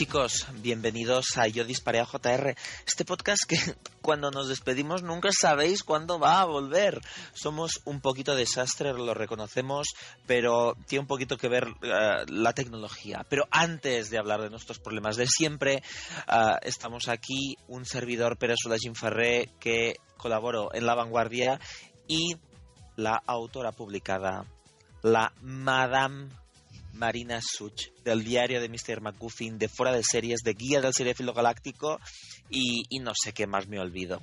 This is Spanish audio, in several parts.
Chicos, bienvenidos a Yo Disparé a JR, este podcast que cuando nos despedimos nunca sabéis cuándo va a volver. Somos un poquito desastre, lo reconocemos, pero tiene un poquito que ver uh, la tecnología. Pero antes de hablar de nuestros problemas de siempre, uh, estamos aquí un servidor Pérez Ferré que colaboró en La Vanguardia y la autora publicada, la Madame Marina Such, del diario de Mr. McGuffin, de Fuera de Series, de Guía del Seriefilo Galáctico y, y, no sé qué más me olvido.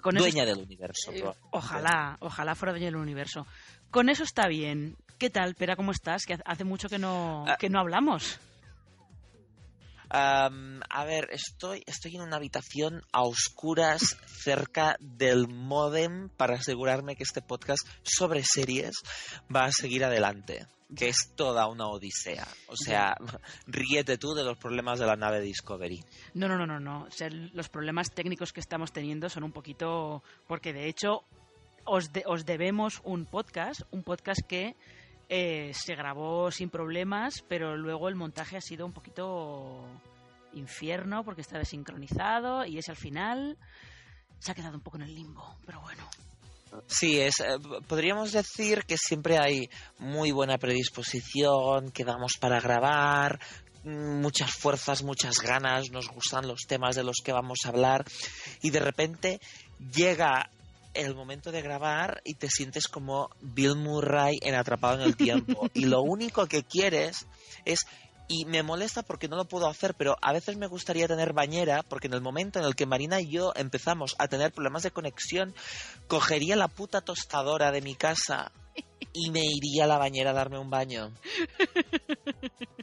Con dueña eso, del universo. Eh, ojalá, ojalá fuera dueña del universo. Con eso está bien. ¿Qué tal, Pera? ¿Cómo estás? Que hace mucho que no, Ah. que no hablamos. Um, a ver, estoy, estoy en una habitación a oscuras cerca del modem para asegurarme que este podcast sobre series va a seguir adelante. Que es toda una odisea. O sea, ríete tú de los problemas de la nave Discovery. No, no, no, no, no. O sea, los problemas técnicos que estamos teniendo son un poquito. Porque de hecho, os, de, os debemos un podcast, un podcast que eh, se grabó sin problemas, pero luego el montaje ha sido un poquito infierno porque está desincronizado y ese al final se ha quedado un poco en el limbo, pero bueno. Sí, es, eh, podríamos decir que siempre hay muy buena predisposición, que damos para grabar, muchas fuerzas, muchas ganas, nos gustan los temas de los que vamos a hablar y de repente llega el momento de grabar y te sientes como Bill Murray en Atrapado en el Tiempo. Y lo único que quieres es y me molesta porque no lo puedo hacer, pero a veces me gustaría tener bañera porque en el momento en el que Marina y yo empezamos a tener problemas de conexión, cogería la puta tostadora de mi casa y me iría a la bañera a darme un baño.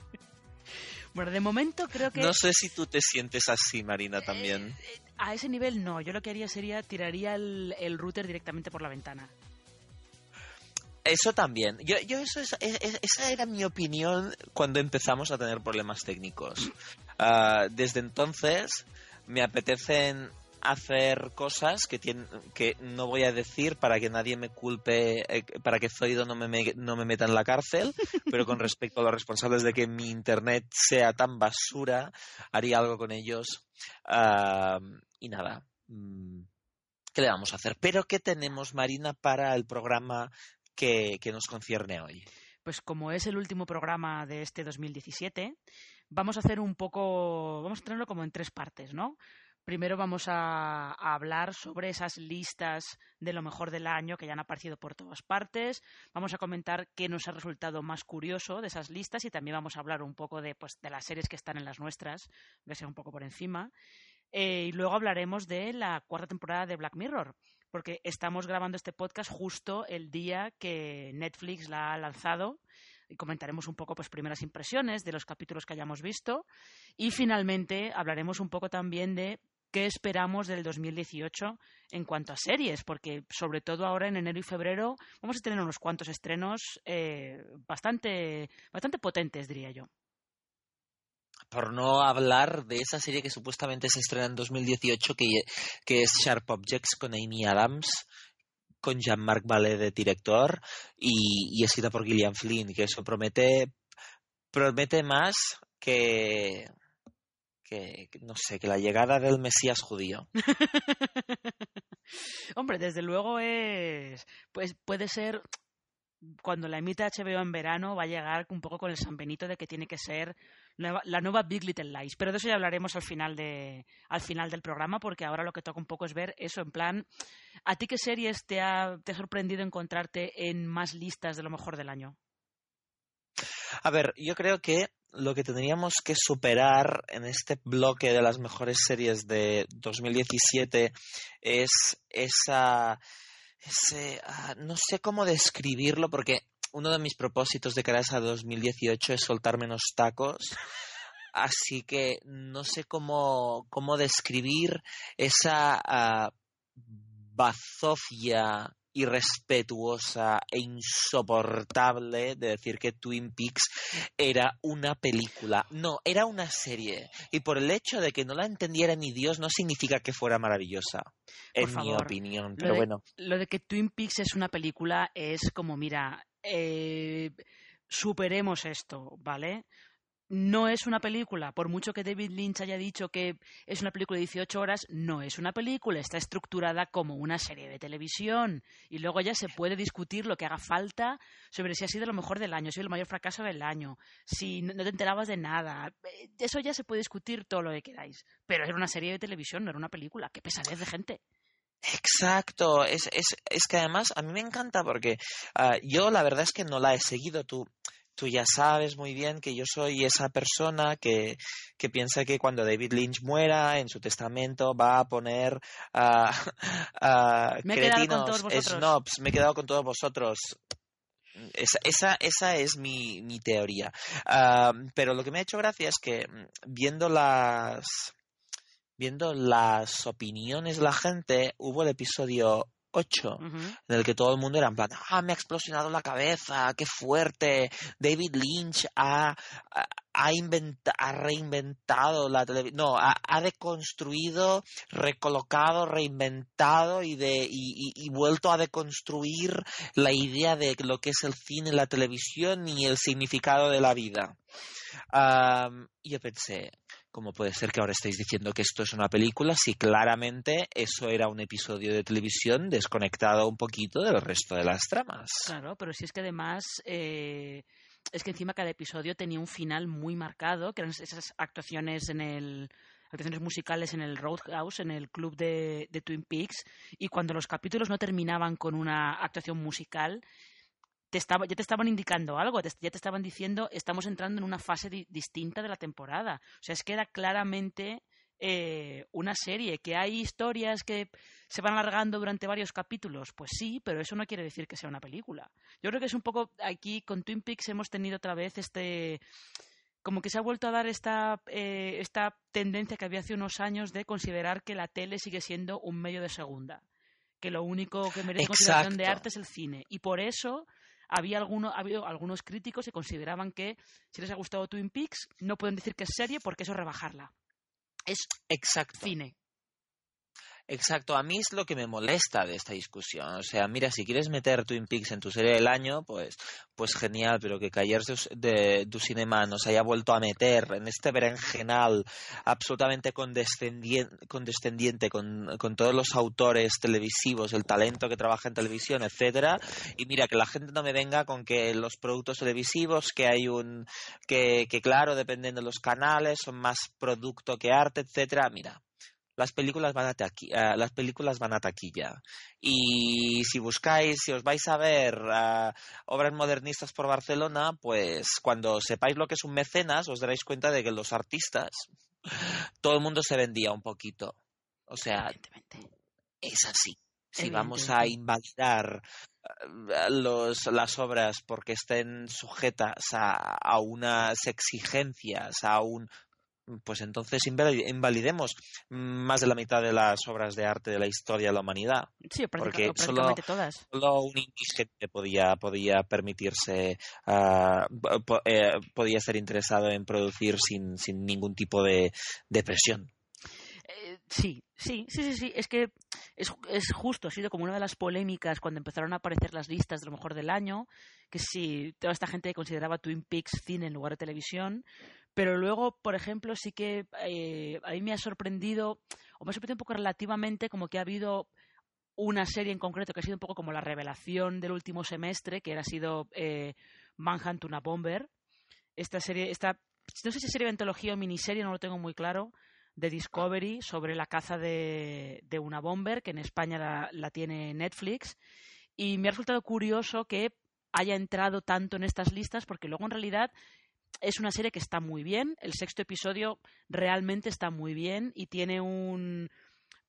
Bueno, de momento creo que... No sé si tú te sientes así, Marina, también. Eh, a ese nivel no, yo lo que haría sería tiraría el, el router directamente por la ventana. Eso también. Yo, yo eso es, es, esa era mi opinión cuando empezamos a tener problemas técnicos. Uh, desde entonces me apetecen hacer cosas que, tienen, que no voy a decir para que nadie me culpe, eh, para que Zoido no me, no me meta en la cárcel, pero con respecto a los responsables de que mi internet sea tan basura, haría algo con ellos. Uh, y nada. mm, ¿Qué le vamos a hacer? Pero ¿qué tenemos, Marina, para el programa que, nos concierne hoy? Pues como es el último programa de este 2017, vamos a hacer un poco, vamos a tenerlo como en tres partes, ¿no? Primero vamos a, a, hablar sobre esas listas de lo mejor del año que ya han aparecido por todas partes. Vamos a comentar qué nos ha resultado más curioso de esas listas y también vamos a hablar un poco de, pues, de las series que están en las nuestras, que sea un poco por encima. Eh, y luego hablaremos de la cuarta temporada de Black Mirror, porque estamos grabando este podcast justo el día que Netflix la ha lanzado y comentaremos un poco pues primeras impresiones de los capítulos que hayamos visto y finalmente hablaremos un poco también de qué esperamos del 2018 en cuanto a series, porque sobre todo ahora en enero y febrero vamos a tener unos cuantos estrenos eh, bastante, bastante potentes, diría yo por no hablar de esa serie que supuestamente se estrena en 2018, que, que es Sharp Objects con Amy Adams, con Jean-Marc Vallée de director y, y, escrita por Gillian Flynn, que eso promete, promete más que, que, no sé, que la llegada del Mesías judío. Hombre, desde luego es, pues puede ser cuando la emita HBO en verano va a llegar un poco con el San Benito de que tiene que ser la nueva Big Little Lies. Pero de eso ya hablaremos al final, de, al final del programa, porque ahora lo que toca un poco es ver eso, en plan, ¿a ti qué series te ha, te ha sorprendido encontrarte en más listas de lo mejor del año? A ver, yo creo que lo que tendríamos que superar en este bloque de las mejores series de 2017 es esa ese, ah, no sé cómo describirlo porque uno de mis propósitos de cara a 2018 es soltar menos tacos. Así que no sé cómo, cómo describir esa uh, bazofia irrespetuosa e insoportable de decir que Twin Peaks era una película. No, era una serie. Y por el hecho de que no la entendiera ni Dios no significa que fuera maravillosa. en mi opinión. Pero bueno. Lo de que Twin Peaks es una película es como, mira, eh, superemos esto, ¿vale? no es una película, por mucho que David Lynch haya dicho que es una película de 18 horas, no es una película, está estructurada como una serie de televisión y luego ya se puede discutir lo que haga falta sobre si ha sido lo mejor del año, si ha el mayor fracaso del año, si no te enterabas de nada, eh, eso ya se puede discutir todo lo que queráis, pero era una serie de televisión, no era una película, qué pesadez de gente. Exacto, es, es, es que además a mí me encanta porque ah, yo la verdad es que no la he seguido, tú tú ya sabes muy bien que yo soy esa persona que, que piensa que cuando David Lynch muera en su testamento va a poner a cretinos, snobs, me he quedado con todos vosotros. Esa, esa, esa es mi, mi teoría. Ah, pero lo que me ha hecho gracia es que mm, viendo las viendo las opiniones de la gente, hubo el episodio 8, en el que todo el mundo era en plan, ah, me ha explosionado la cabeza, qué fuerte, David Lynch ha, ha, ha reinventado la televisión, no, ha, ha, deconstruido, recolocado, reinventado y, de, y, y, vuelto a deconstruir la idea de lo que es el cine, la televisión y el significado de la vida. y yo pensé, ¿Cómo puede ser que ahora estéis diciendo que esto es una película si claramente eso era un episodio de televisión desconectado un poquito del resto de las tramas? Claro, pero si es que además eh, es que encima cada episodio tenía un final muy marcado, que eran esas actuaciones en el actuaciones musicales en el Roadhouse, en el club de, de Twin Peaks, y cuando los capítulos no terminaban con una actuación musical, te estaba, ya te estaban indicando algo, ya te estaban diciendo estamos entrando en una fase distinta de la temporada. O sea, es que era claramente eh, una serie, que hay historias que se van alargando durante varios capítulos, pues sí, pero eso no quiere decir que sea una película. Yo creo que es un poco aquí con Twin Peaks hemos tenido otra vez este como que se ha vuelto a dar esta, eh, esta tendencia que había hace unos años de considerar que la tele sigue siendo un medio de segunda, que lo único que merece consideración de arte es el cine. Y por eso había alguno, habido algunos críticos que consideraban que si les ha gustado Twin Peaks no pueden decir que es serie porque eso es rebajarla. Es Exacto. cine. Exacto, a mí es lo que me molesta de esta discusión. O sea, mira, si quieres meter Twin Peaks en tu serie del año, pues, pues genial, pero que Callers de, tu Cinema nos haya vuelto a meter en este berenjenal absolutamente condescendiente, con, con, todos los autores televisivos, el talento que trabaja en televisión, etcétera. Y mira, que la gente no me venga con que los productos televisivos, que hay un, que, que claro, dependen de los canales, son más producto que arte, etcétera. Mira, las películas van a uh, las películas van a taquilla. Y si buscáis si os vais a ver uh, obras modernistas por Barcelona pues cuando sepáis lo que es un mecenas os daréis cuenta de que los artistas todo el mundo se vendía un poquito. O sea es así. Si vamos a invalidar los, las obras porque estén sujetas a, a, unas exigencias, a un pues entonces invalidemos más de la mitad de las obras de arte de la historia de la humanidad. Sí, porque solo, todas. Solo un indigente podía, podía permitirse, uh, eh, podía ser interesado en producir sin, sin ningún tipo de, de presión. Eh, sí, sí, sí, sí, sí. Es que es, es, justo, ha sido como una de las polémicas cuando empezaron a aparecer las listas de lo mejor del año, que si toda esta gente consideraba Twin Peaks cine en lugar de televisión, pero luego, por ejemplo, sí que eh, a mí me ha sorprendido, o me ha sorprendido un poco relativamente, como que ha habido una serie en concreto que ha sido un poco como la revelación del último semestre, que era sido eh, Manhunt una Bomber. Esta serie, esta, no sé si serie de antología o miniserie, no lo tengo muy claro, de Discovery sobre la caza de, una bomber, que en España la, la, tiene Netflix. Y me ha resultado curioso que haya entrado tanto en estas listas, porque luego en realidad es una serie que está muy bien. El sexto episodio realmente está muy bien y tiene un,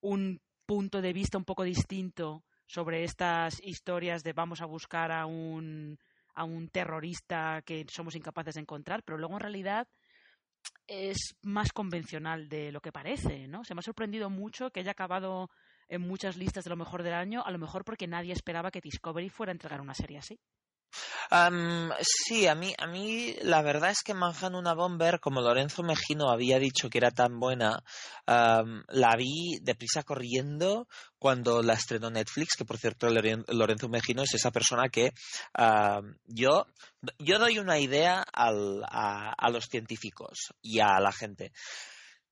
un punto de vista un poco distinto sobre estas historias de vamos a buscar a un, a un terrorista que somos incapaces de encontrar, pero luego en realidad es más convencional de lo que parece, ¿no? Se me ha sorprendido mucho que haya acabado en muchas listas de lo mejor del año, a lo mejor porque nadie esperaba que Discovery fuera a entregar una serie así sí, a mí, a mí la verdad es que Manhattan una Bomber, como Lorenzo Mejino había dicho que era tan buena, la vi deprisa corriendo cuando la estrenó Netflix, que por cierto Lorenzo Mejino es esa persona que yo, yo doy una idea a los científicos y a la gente.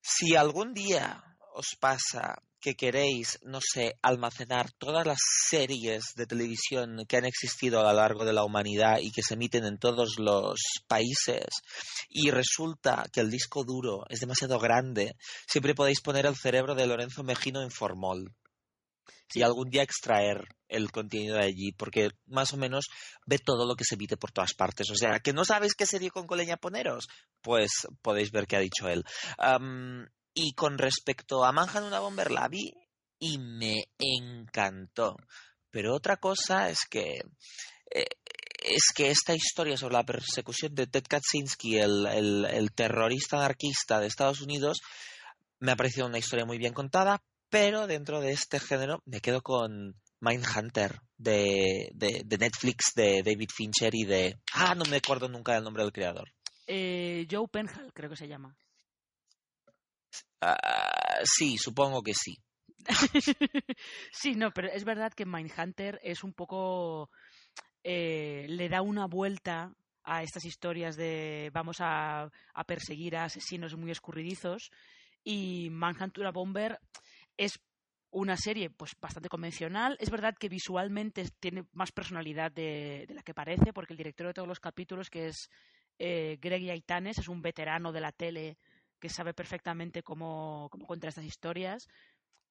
Si algún día os pasa que queréis, no sé, almacenar todas las series de televisión que han existido a lo largo de la humanidad y que se emiten en todos los países y resulta que el disco duro es demasiado grande, siempre podéis poner el cerebro de Lorenzo Mejino en formol y algún día extraer el contenido de allí, porque más o menos ve todo lo que se emite por todas partes. O sea, que no sabéis qué serie con coleña poneros, pues podéis ver qué ha dicho él. Y con respecto a Manhattan una Bomber la vi y me encantó. Pero otra cosa es que eh, es que esta historia sobre la persecución de Ted Kaczynski, el, el, terrorista anarquista de Estados Unidos, me ha parecido una historia muy bien contada, pero dentro de este género me quedo con Mindhunter de, de, Netflix, de David Fincher y de... Ah, no me acuerdo nunca del nombre del creador. Eh, Joe Penhall, creo que se llama. Ah, sí, supongo que sí. sí, no, pero es verdad que Mindhunter es un poco. Eh, le da una vuelta a estas historias de vamos a, perseguir a asesinos muy escurridizos. Y Manhunter Bomber es una serie pues bastante convencional. Es verdad que visualmente tiene más personalidad de, la que parece, porque el director de todos los capítulos, que es eh, Greg Yaitanes, es un veterano de la tele que sabe perfectamente cómo, cómo contar estas historias.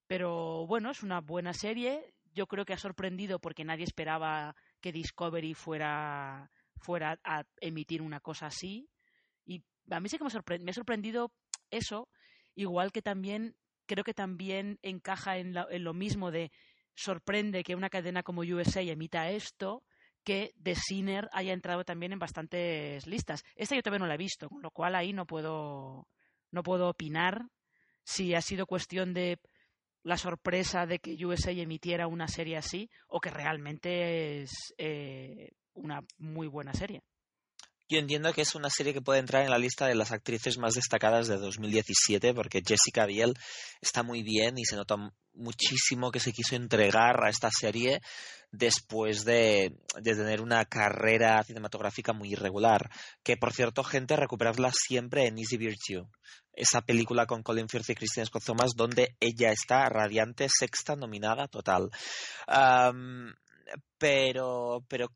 Pero bueno, es una buena serie. Yo creo que ha sorprendido porque nadie esperaba que Discovery fuera, fuera a emitir una cosa así. Y a mí sí que me, me ha sorprendido eso, igual que también creo que también encaja en, en, lo mismo de sorprende que una cadena como USA emita esto, que The Sinner haya entrado también en bastantes listas. Esta yo todavía no la he visto, con lo cual ahí no puedo no puedo opinar si ha sido cuestión de la sorpresa de que USA emitiera una serie así o que realmente es eh, una muy buena serie. Yo entiendo que es una serie que puede entrar en la lista de las actrices más destacadas de 2017 porque Jessica Biel está muy bien y se nota muchísimo que se quiso entregar a esta serie después de, tener una carrera cinematográfica muy irregular. Que, por cierto, gente, recuperadla siempre en Easy Virtue. Esa película con Colin Firth y Christian Scott donde ella está radiante, sexta nominada total. pero, pero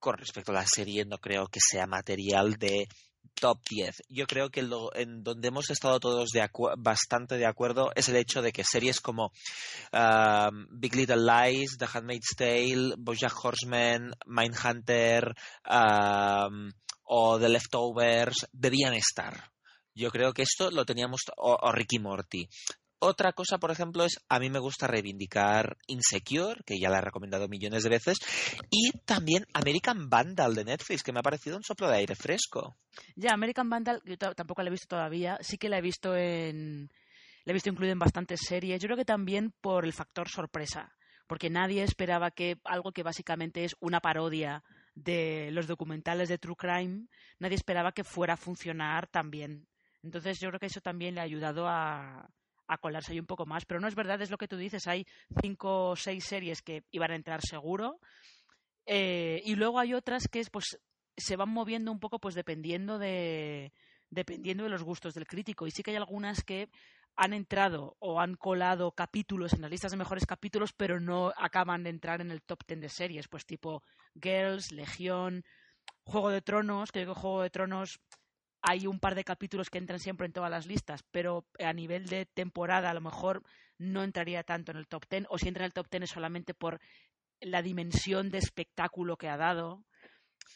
con respecto a la serie no creo que sea material de top 10. Yo creo que lo, en donde hemos estado todos de bastante de acuerdo es el hecho de que series como um, Big Little Lies, The Handmaid's Tale, BoJack Horseman, Mindhunter um, o The Leftovers debían estar. Yo creo que esto lo teníamos, o Ricky Morty. Otra cosa, por ejemplo, es a mí me gusta reivindicar Insecure, que ya la he recomendado millones de veces, y también American Vandal de Netflix, que me ha parecido un soplo de aire fresco. Ya, American Vandal, yo tampoco la he visto todavía, sí que la he visto en la he visto incluida en bastantes series. Yo creo que también por el factor sorpresa, porque nadie esperaba que algo que básicamente es una parodia de los documentales de True Crime, nadie esperaba que fuera a funcionar tan bien. Entonces yo creo que eso también le ha ayudado a, a colarse ahí un poco más. Pero no es verdad, es lo que tú dices, hay cinco o seis series que iban a entrar seguro. Eh, y luego hay otras que pues se van moviendo un poco pues dependiendo de dependiendo de los gustos del crítico y sí que hay algunas que han entrado o han colado capítulos en las listas de mejores capítulos, pero no acaban de entrar en el top 10 de series, pues tipo Girls, Legión, Juego de Tronos, que Juego de Tronos hay un par de capítulos que entran siempre en todas las listas, pero a nivel de temporada a lo mejor no entraría tanto en el top 10, o si entra en el top 10 es solamente por la dimensión de espectáculo que ha dado.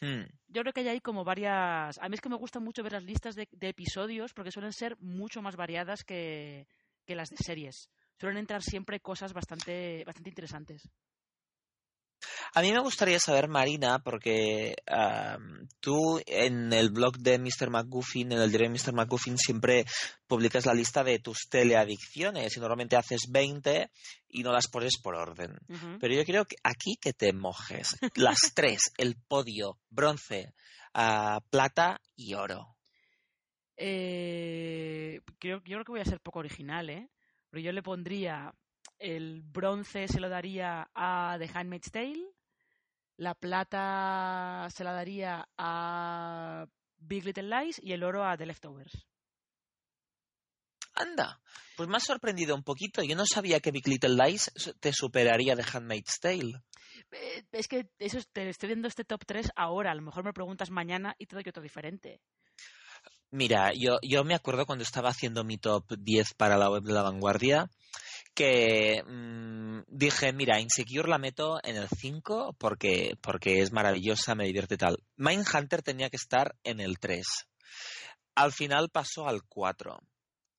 Hmm. Yo creo que hay ahí como varias. A mí es que me gusta mucho ver las listas de, episodios porque suelen ser mucho más variadas que, que, las de series. Suelen entrar siempre cosas bastante, bastante interesantes. A mí me gustaría saber, Marina, porque tú en el blog de Mr. McGuffin, en el diario de Mr. McGuffin, siempre publicas la lista de tus teleadicciones y normalmente haces 20 y no las pones por orden. Pero yo creo que aquí que te mojes. Las tres, el podio, bronce, ah, plata y oro. Eh, creo, yo creo que voy a ser poco original, ¿eh? Pero yo le pondría el bronce se lo daría a The Handmaid's Tale, la plata se la daría a Big Little Lies y el oro a The Leftovers. Anda, pues me ha sorprendido un poquito. Yo no sabía que Big Little Lies te superaría The Handmaid's Tale. Eh, es que eso te estoy viendo este top 3 ahora. A lo mejor me preguntas mañana y te doy otro diferente. Mira, yo, yo me acuerdo cuando estaba haciendo mi top 10 para la web de la vanguardia que mm, dije, mira, Insecure la meto en el 5 porque, porque es maravillosa, me divierte tal. Mindhunter tenía que estar en el 3. Al final pasó al 4.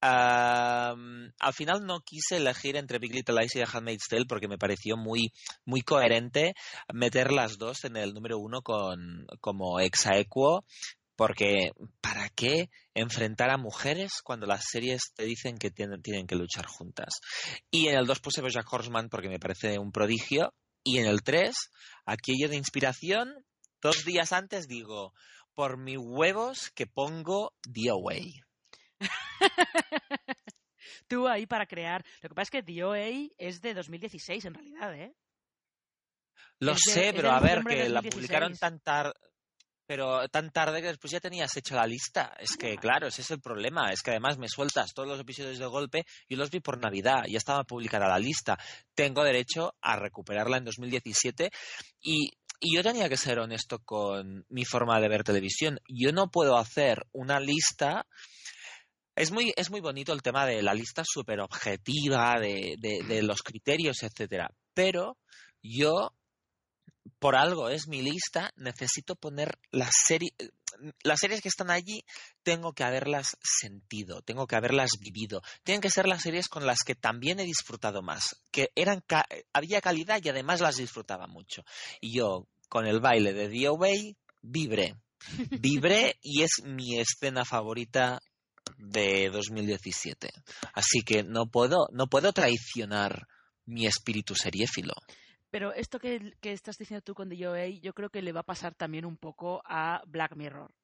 al final no quise elegir entre Big Little Lies y The Handmaid's Tale porque me pareció muy, muy coherente meter las dos en el número uno con, como exaequo porque, ¿para qué enfrentar a mujeres cuando las series te dicen que tienen, tienen que luchar juntas? Y en el 2 puse Jack Horseman porque me parece un prodigio. Y en el 3, aquello de inspiración, dos días antes digo, por mis huevos que pongo The Away. Tú ahí para crear. Lo que pasa es que The OA es de 2016 en realidad, ¿eh? Lo sé, pero a ver, que la publicaron tan tarde pero tan tarde que después ya tenías hecha la lista. Es que, claro, ese es el problema. Es que además me sueltas todos los episodios de golpe. Yo los vi por Navidad, ya estaba publicada la lista. Tengo derecho a recuperarla en 2017 y, y yo tenía que ser honesto con mi forma de ver televisión. Yo no puedo hacer una lista. Es muy, es muy bonito el tema de la lista súper objetiva, de, de, de los criterios, etcétera. Pero yo por algo es mi lista, necesito poner las series, las series que están allí, tengo que haberlas sentido, tengo que haberlas vivido. Tienen que ser las series con las que también he disfrutado más, que eran había calidad y además las disfrutaba mucho. Y yo, con el baile de The Away, vibré. Vibré y es mi escena favorita de 2017. Así que no puedo, no puedo traicionar mi espíritu seriéfilo. Pero esto que, estás diciendo tú con The OA, yo creo que le va a pasar también un poco a Black Mirror.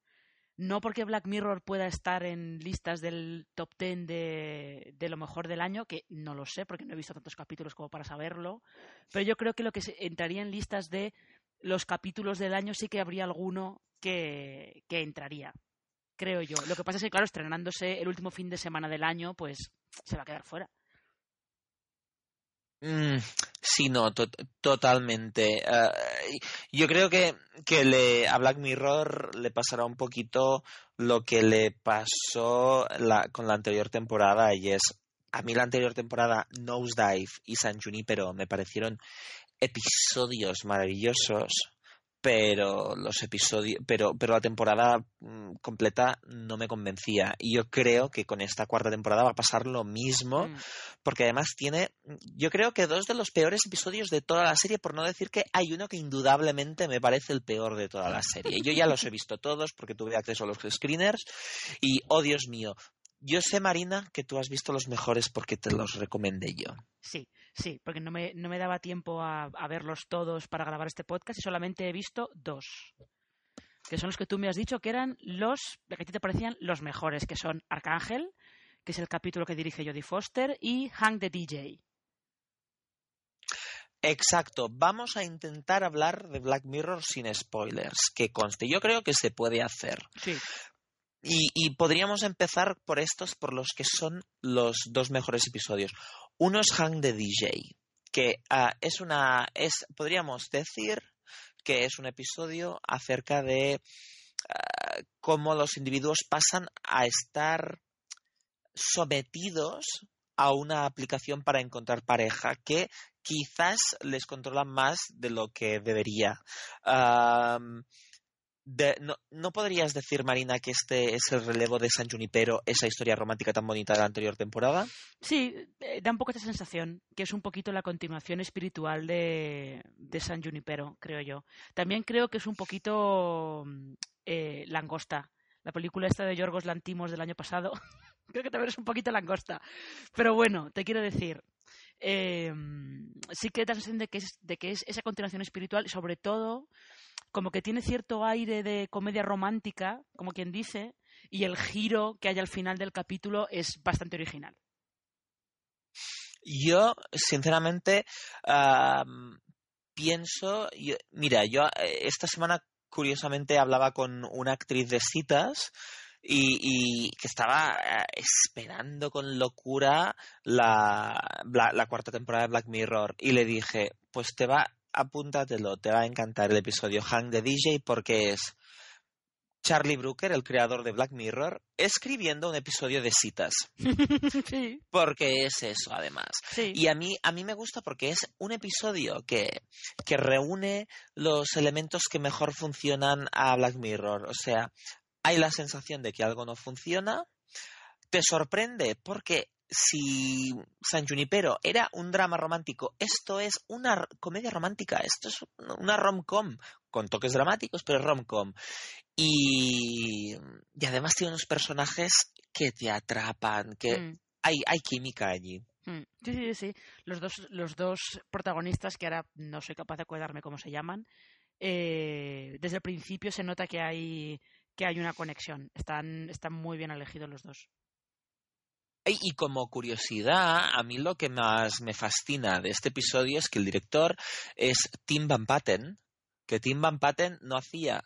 No porque Black Mirror pueda estar en listas del top 10 de, lo mejor del año, que no lo sé porque no he visto tantos capítulos como para saberlo, pero yo creo que lo que entraría en listas de los capítulos del año sí que habría alguno que, que entraría, creo yo. Lo que pasa es que, claro, estrenándose el último fin de semana del año, pues se va a quedar fuera. Mm, sí, no, totalmente. Eh, yo creo que, que le, a Black Mirror le pasará un poquito lo que le pasó con la anterior temporada y es, a mí la anterior temporada Nosedive y San Junipero me parecieron episodios maravillosos pero los episodios, pero, pero la temporada mm, completa no me convencía. Y yo creo que con esta cuarta temporada va a pasar lo mismo, mm. porque además tiene, yo creo que dos de los peores episodios de toda la serie, por no decir que hay uno que indudablemente me parece el peor de toda la serie. Yo ya los he visto todos porque tuve acceso a los screeners y, oh Dios mío, yo sé, Marina, que tú has visto los mejores porque te los recomendé yo. Sí, sí, porque no me, no me daba tiempo a, verlos todos para grabar este podcast y solamente he visto dos. Que son los que tú me has dicho que eran los, que a ti te parecían los mejores, que son Arcángel, que es el capítulo que dirige Jodie Foster, y Hank the DJ. Exacto, vamos a intentar hablar de Black Mirror sin spoilers, que conste. Yo creo que se puede hacer. Sí. Y, podríamos empezar por estos, por los que son los dos mejores episodios. Uno es Hang the DJ, que ah, es una, es, podríamos decir que es un episodio acerca de ah, cómo los individuos pasan a estar sometidos a una aplicación para encontrar pareja que quizás les controla más de lo que debería. No, podrías decir, Marina, que este es el relevo de San Junipero, esa historia romántica tan bonita de la anterior temporada? Sí, eh, da un poco esta sensación, que es un poquito la continuación espiritual de, San Junipero, creo yo. También creo que es un poquito mm, eh, langosta. La película esta de Yorgos Lantimos del año pasado, creo que también es un poquito langosta. Pero bueno, te quiero decir, em, sí que da la sensación de que, es, de que es esa continuación espiritual sobre todo como que tiene cierto aire de comedia romántica, como quien dice, y el giro que hay al final del capítulo es bastante original. Yo, sinceramente, pienso, mira, yo eh, esta semana curiosamente hablaba con una actriz de citas y, que estaba eh, esperando con locura la, la, cuarta temporada de Black Mirror y le dije, pues te va, apúntatelo, te va a encantar el episodio Hang the DJ porque es Charlie Brooker, el creador de Black Mirror, escribiendo un episodio de citas. sí. Porque es eso, además. Y a mí, a mí me gusta porque es un episodio que, que reúne los elementos que mejor funcionan a Black Mirror. O sea, hay la sensación de que algo no funciona, te sorprende porque si San Junipero era un drama romántico, esto es una comedia romántica, esto es una rom-com, con toques dramáticos, pero rom-com. Y, y, además tiene unos personajes que te atrapan, que mm. hay, hay química allí. Mm. Sí, sí, sí. Los dos, los dos protagonistas, que ahora no soy capaz de acordarme cómo se llaman, eh, desde el principio se nota que hay que hay una conexión. Están, están muy bien elegidos los dos. Y como curiosidad, a mí lo que más me fascina de este episodio es que el director es Tim Van Patten, que Tim Van Patten no hacía,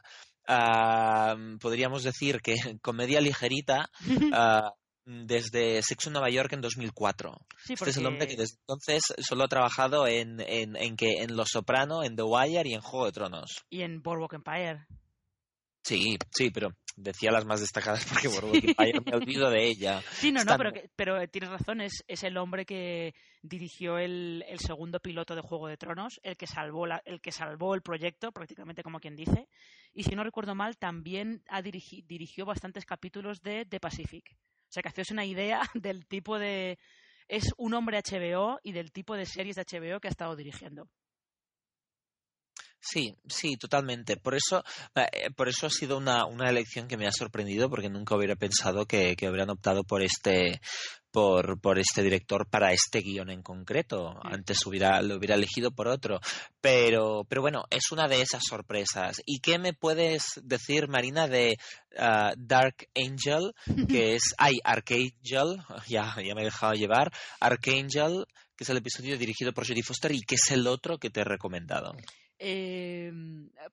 podríamos decir que comedia ligerita ah, desde Sexo en Nueva York en 2004. Este es el hombre que desde entonces solo ha trabajado en, en, en, que, en Los Soprano, en The Wire y en Juego de Tronos. Y en Boardwalk Empire. Sí, sí, pero decía las más destacadas porque por me olvido de ella. Sí, no, no, pero, pero tienes razón, es, es, el hombre que dirigió el, el, segundo piloto de Juego de Tronos, el que, salvó la, el que salvó el proyecto, prácticamente como quien dice, y si no recuerdo mal, también ha dirigió bastantes capítulos de The Pacific. O sea, que hacéis una idea del tipo de... Es un hombre HBO y del tipo de series de HBO que ha estado dirigiendo. Sí, sí, totalmente. Por eso, eh, por eso ha sido una, una elección que me ha sorprendido, porque nunca hubiera pensado que, que hubieran optado por este, por, por, este director para este guion en concreto. Antes hubiera, lo hubiera elegido por otro. Pero, pero bueno, es una de esas sorpresas. ¿Y qué me puedes decir, Marina, de ah, Dark Angel? Que es, hay Archangel, ya, ya me he dejado llevar, Archangel, que es el episodio dirigido por Jodie Foster y que es el otro que te he recomendado. Eh,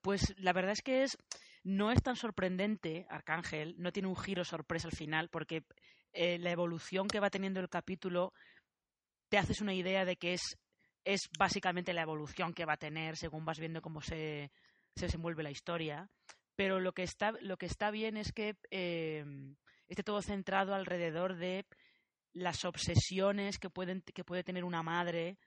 pues la verdad es que es no es tan sorprendente Arcángel, no tiene un giro sorpresa al final, porque eh, la evolución que va teniendo el capítulo te haces una idea de que es, básicamente la evolución que va a tener según vas viendo cómo se, se desenvuelve la historia. Pero lo que está, lo que está bien es que eh, esté todo centrado alrededor de las obsesiones que, puede tener una madre,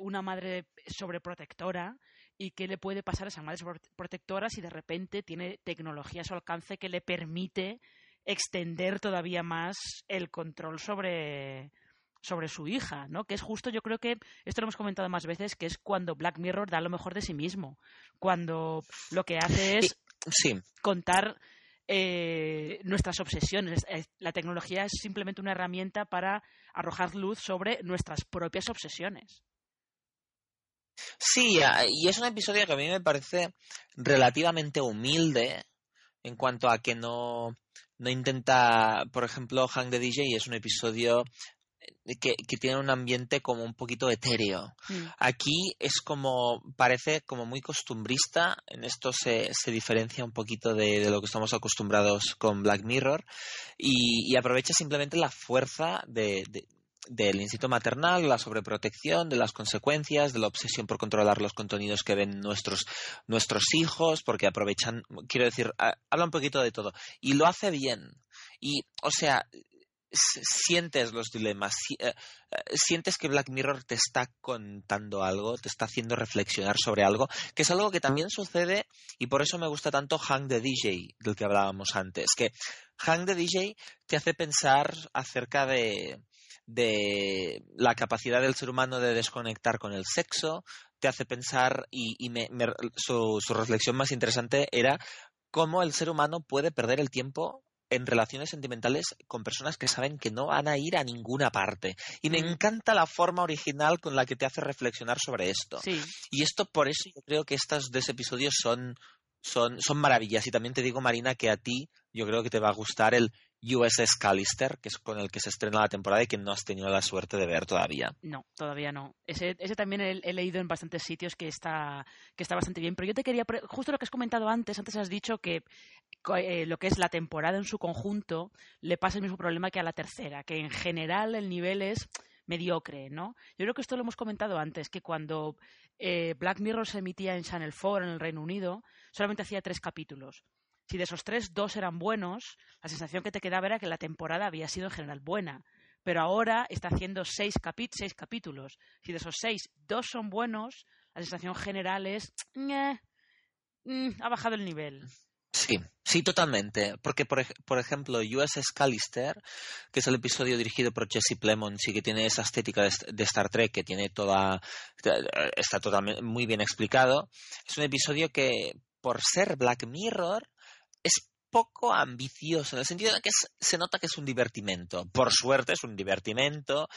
una madre sobreprotectora y qué le puede pasar a esa madre protectora si de repente tiene tecnología a su alcance que le permite extender todavía más el control sobre, sobre su hija, ¿no? Que es justo, yo creo que esto lo hemos comentado más veces, que es cuando Black Mirror da lo mejor de sí mismo, cuando lo que hace es contar eh, nuestras obsesiones. La tecnología es simplemente una herramienta para arrojar luz sobre nuestras propias obsesiones. Sí, y es un episodio que a mí me parece relativamente humilde en cuanto a que no, no intenta, por ejemplo, Hang the DJ es un episodio que, que tienen un ambiente como un poquito etéreo. Mm. Aquí es como, parece como muy costumbrista, en esto se, se diferencia un poquito de, de lo que estamos acostumbrados con Black Mirror y, y aprovecha simplemente la fuerza de, de- del instinto maternal, la sobreprotección, de las consecuencias, de la obsesión por controlar los contenidos que ven nuestros, nuestros hijos, porque aprovechan, quiero decir, habla un poquito de todo. Y lo hace bien. Y, o sea, sientes los dilemas, eh, eh, sientes que Black Mirror te está contando algo, te está haciendo reflexionar sobre algo, que es algo que también sucede y por eso me gusta tanto Hank the DJ, del que hablábamos antes, que Hank the DJ te hace pensar acerca de, de la capacidad del ser humano de desconectar con el sexo, te hace pensar, y, y me- me- su, su reflexión más interesante era cómo el ser humano puede perder el tiempo en relaciones sentimentales con personas que saben que no van a ir a ninguna parte. Y me Mm. encanta la forma original con la que te hace reflexionar sobre esto. Sí, Y esto, por eso yo creo que estos dos episodios son, son, son maravillas. Y también te digo, Marina, que a ti yo creo que te va a gustar el USS Callister, que es con el que se estrena la temporada y que no has tenido la suerte de ver todavía. no, todavía no. Ese, ese también he, leído en bastantes sitios que está, que está bastante bien. Pero yo te quería, justo lo que has comentado antes, antes has dicho que eh, lo que es la temporada en su conjunto le pasa el mismo problema que a la tercera, que en general el nivel es mediocre, ¿no? Yo creo que esto lo hemos comentado antes, que cuando eh, Black Mirror se emitía en Channel 4 en el Reino Unido, solamente hacía tres capítulos. Si de esos tres, dos eran buenos, la sensación que te quedaba era que la temporada había sido en general buena. Pero ahora está haciendo seis, capítulos. Si de esos seis, dos son buenos, la sensación general es... "Ñe, mm, ha bajado el nivel. Sí, sí, totalmente. Porque, por, por ejemplo, USS Callister, que es el episodio dirigido por Jesse Plemons y que tiene esa estética de, de Star Trek que tiene toda. está totalmente muy bien explicado, es un episodio que, por ser Black Mirror, es poco ambicioso, en el sentido de que es- se nota que es un divertimento. Por suerte es un divertimento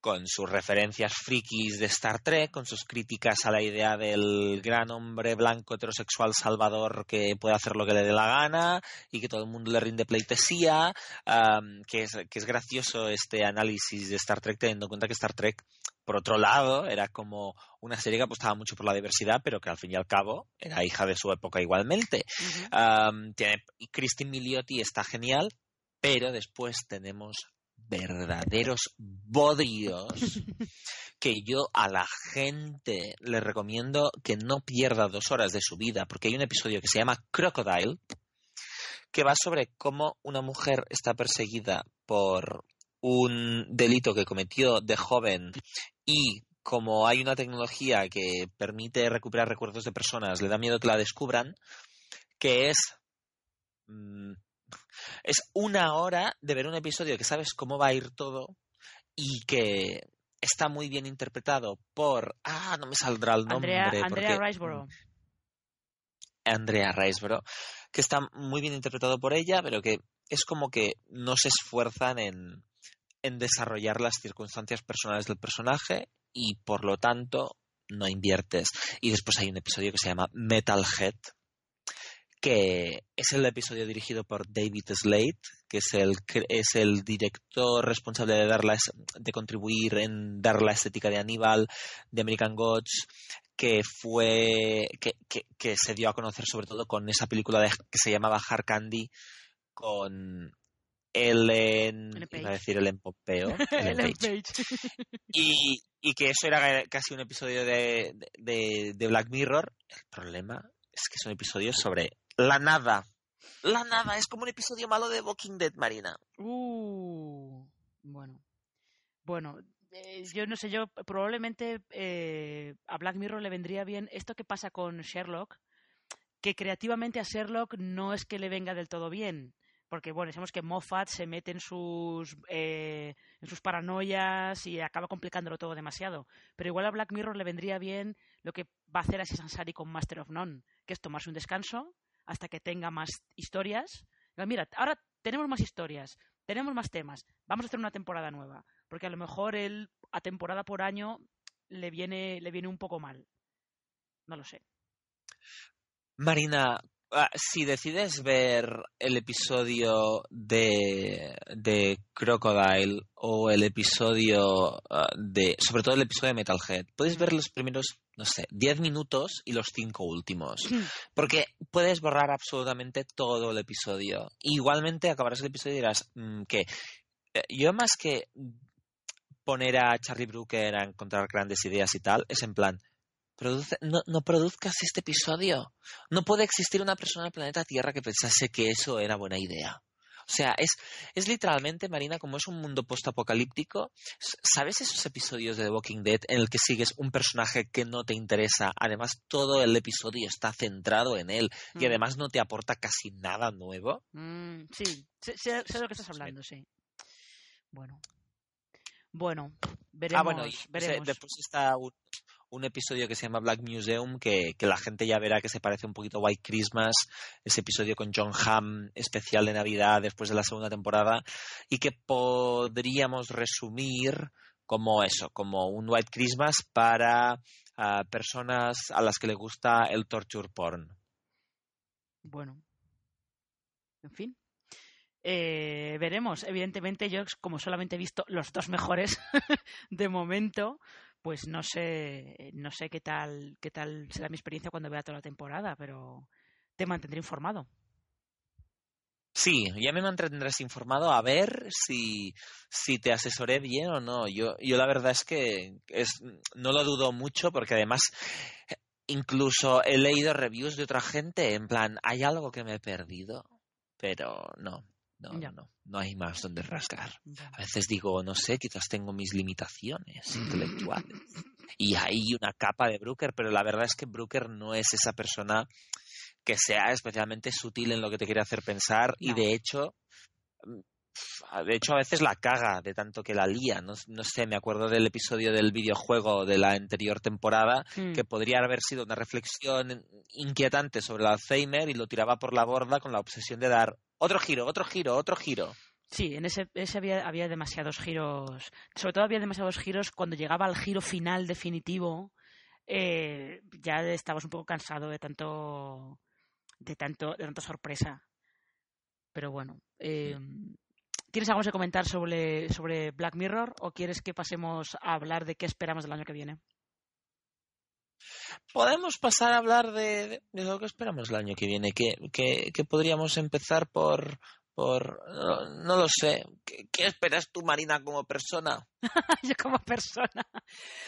con sus referencias frikis de Star Trek, con sus críticas a la idea del gran hombre blanco heterosexual salvador que puede hacer lo que le dé la gana y que todo el mundo le rinde pleitesía, am, que, es, que es gracioso este análisis de Star Trek teniendo en cuenta que Star Trek, por otro lado, era como una serie que apostaba mucho por la diversidad, pero que al fin y al cabo era hija de su época igualmente. Tiene, y Christine Milioti está genial, pero después tenemos verdaderos bodrios que yo a la gente le recomiendo que no pierda dos horas de su vida, porque hay un episodio que se llama Crocodile, que va sobre cómo una mujer está perseguida por un delito que cometió de joven y como hay una tecnología que permite recuperar recuerdos de personas, le da miedo que la descubran, que es mm, es una hora de ver un episodio que sabes cómo va a ir todo y que está muy bien interpretado por ah no me saldrá el nombre Andrea, Andrea porque- Riseborough. Andrea Riseborough, que está muy bien interpretado por ella, pero que es como que no se esfuerzan en, en desarrollar las circunstancias personales del personaje y por lo tanto no inviertes. Y después hay un episodio que se llama Metalhead, que es el episodio dirigido por David Slade, que es el, es el director responsable de, dar la de contribuir en dar la estética de Aníbal, de American Gods, que fue que, que, se dio a conocer sobre todo con esa película que se llamaba Hard Candy con Ellen, Ellen iba a decir Ellen Pompeo, Ellen Ellen Page. Page. Y, y que eso era casi un episodio de, de, de Black Mirror. El problema es que son episodios sobre la nada. La nada, es como un episodio malo de Walking Dead, Marina. Uh, bueno. Bueno, eh, yo no sé, yo probablemente eh, a Black Mirror le vendría bien esto que pasa con Sherlock, que creativamente a Sherlock no es que le venga del todo bien. Porque, bueno, sabemos que Moffat se mete en sus, eh, en sus paranoias y acaba complicándolo todo demasiado. Pero igual a Black Mirror le vendría bien lo que va a hacer Aziz Ansari con Master of None, que es tomarse un descanso hasta que tenga más historias. Mira, ahora tenemos más historias, tenemos más temas, vamos a hacer una temporada nueva. Porque a lo mejor él, a temporada por año, le viene, le viene un poco mal. No lo sé. Marina, si decides ver el episodio de, de Crocodile o el episodio ah, de, sobre todo el episodio de Metalhead, puedes ver los primeros, no sé, 10 minutos y los 5 últimos. Porque puedes borrar absolutamente todo el episodio. Igualmente acabarás el episodio y dirás mm, que eh, yo más que poner a Charlie Brooker a encontrar grandes ideas y tal, es en plan, no, no, produzcas este episodio. No puede existir una persona en el planeta Tierra que pensase que eso era buena idea. O sea, es, es literalmente, Marina, como es un mundo postapocalíptico, ¿sabes esos episodios de The Walking Dead en el que sigues un personaje que no te interesa? Además, todo el episodio está centrado en él y mm. además no te aporta casi nada nuevo. Mm, sí, sé, sé, de lo que estás hablando, sí. Bueno. Bueno, veremos. Ah, bueno, veremos. después está un episodio que se llama Black Museum, que, la gente ya verá que se parece un poquito a White Christmas, ese episodio con John Hamm especial de Navidad después de la segunda temporada, y que podríamos resumir como eso, como un White Christmas para ah, personas a las que le gusta el torture porn. Bueno, en fin. Eh, veremos. Evidentemente, yo, como solamente he visto los dos mejores de momento, pues no sé, no sé qué tal, qué tal será mi experiencia cuando vea toda la temporada, pero te mantendré informado. Sí, ya me mantendrás informado a ver si, si te asesoré bien o no. Yo, yo la verdad es que es, no lo dudo mucho porque además incluso he leído reviews de otra gente en plan, hay algo que me he perdido, pero no, no, no, no hay más donde rascar. A veces digo, no sé, quizás tengo mis limitaciones intelectuales. Y hay una capa de Brooker, pero la verdad es que Brooker no es esa persona que sea especialmente sutil en lo que te quiere hacer pensar y de hecho mm, de hecho a veces la caga de tanto que la lía. No, sé, me acuerdo del episodio del videojuego de la anterior temporada hmm. que podría haber sido una reflexión inquietante sobre el Alzheimer y lo tiraba por la borda con la obsesión de dar otro giro, otro giro, otro giro. Sí, en ese, ese había, había demasiados giros. Sobre todo había demasiados giros cuando llegaba al giro final definitivo. Eh, ya estabas un poco cansado de tanto de tanto de tanta sorpresa. Pero bueno, eh, ¿tienes algo que comentar sobre, sobre Black Mirror o quieres que pasemos a hablar de qué esperamos del año que viene? Podemos pasar a hablar de, lo que esperamos el año que viene, que, que, podríamos empezar por, por no, lo sé. ¿Qué, esperas tú, Marina, como persona? yo como persona.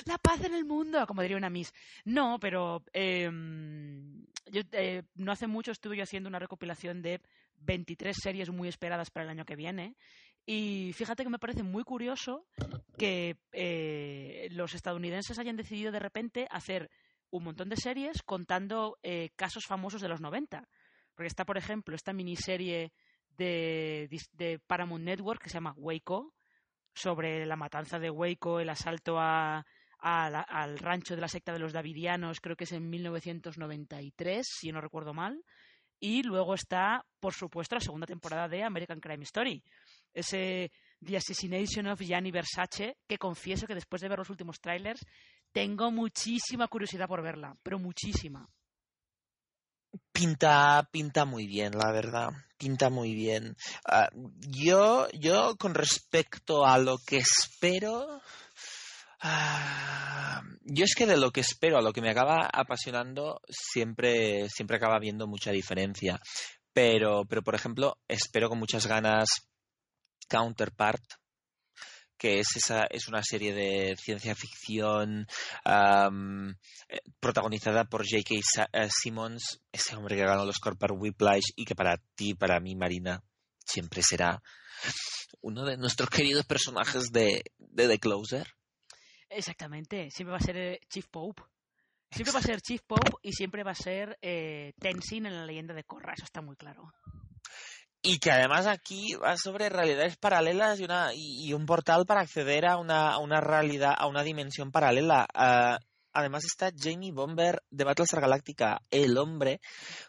La paz en el mundo, como diría una Miss. No, pero em, yo eh, no hace mucho estuve yo haciendo una recopilación de 23 series muy esperadas para el año que viene. Y fíjate que me parece muy curioso que eh, los estadounidenses hayan decidido de repente hacer un montón de series contando eh, casos famosos de los 90. Porque está, por ejemplo, esta miniserie de, Paramount Network que se llama Waco, sobre la matanza de Waco, el asalto a, al rancho de la secta de los Davidianos, creo que es en 1993, si no recuerdo mal. Y luego está, por supuesto, la segunda temporada de American Crime Story. Ese The Assassination of Gianni Versace, que confieso que después de ver los últimos trailers tengo muchísima curiosidad por verla, pero muchísima. Pinta, pinta muy bien, la verdad. Pinta muy bien. Ah, yo, yo, con respecto a lo que espero. Ah, yo es que de lo que espero a lo que me acaba apasionando, siempre, siempre acaba habiendo mucha diferencia. Pero, pero, por ejemplo, espero con muchas ganas Counterpart, que es, esa, es una serie de ciencia ficción eh, protagonizada por J.K. Eh, Simmons, ese hombre que ganó los Oscar por Whiplash y que para ti, para mí, Marina, siempre será uno de nuestros queridos personajes de, The Closer. Exactamente, siempre va a ser eh, Chief Pope. Siempre va a ser Chief Pope y siempre va a ser Tenzin en la leyenda de Korra, eso está muy claro. Y que además aquí va sobre realidades paralelas y, una, y, un portal para acceder a una, a una realidad, a una dimensión paralela. Ah, además está Jamie Bomber de Battlestar Galactica, el hombre,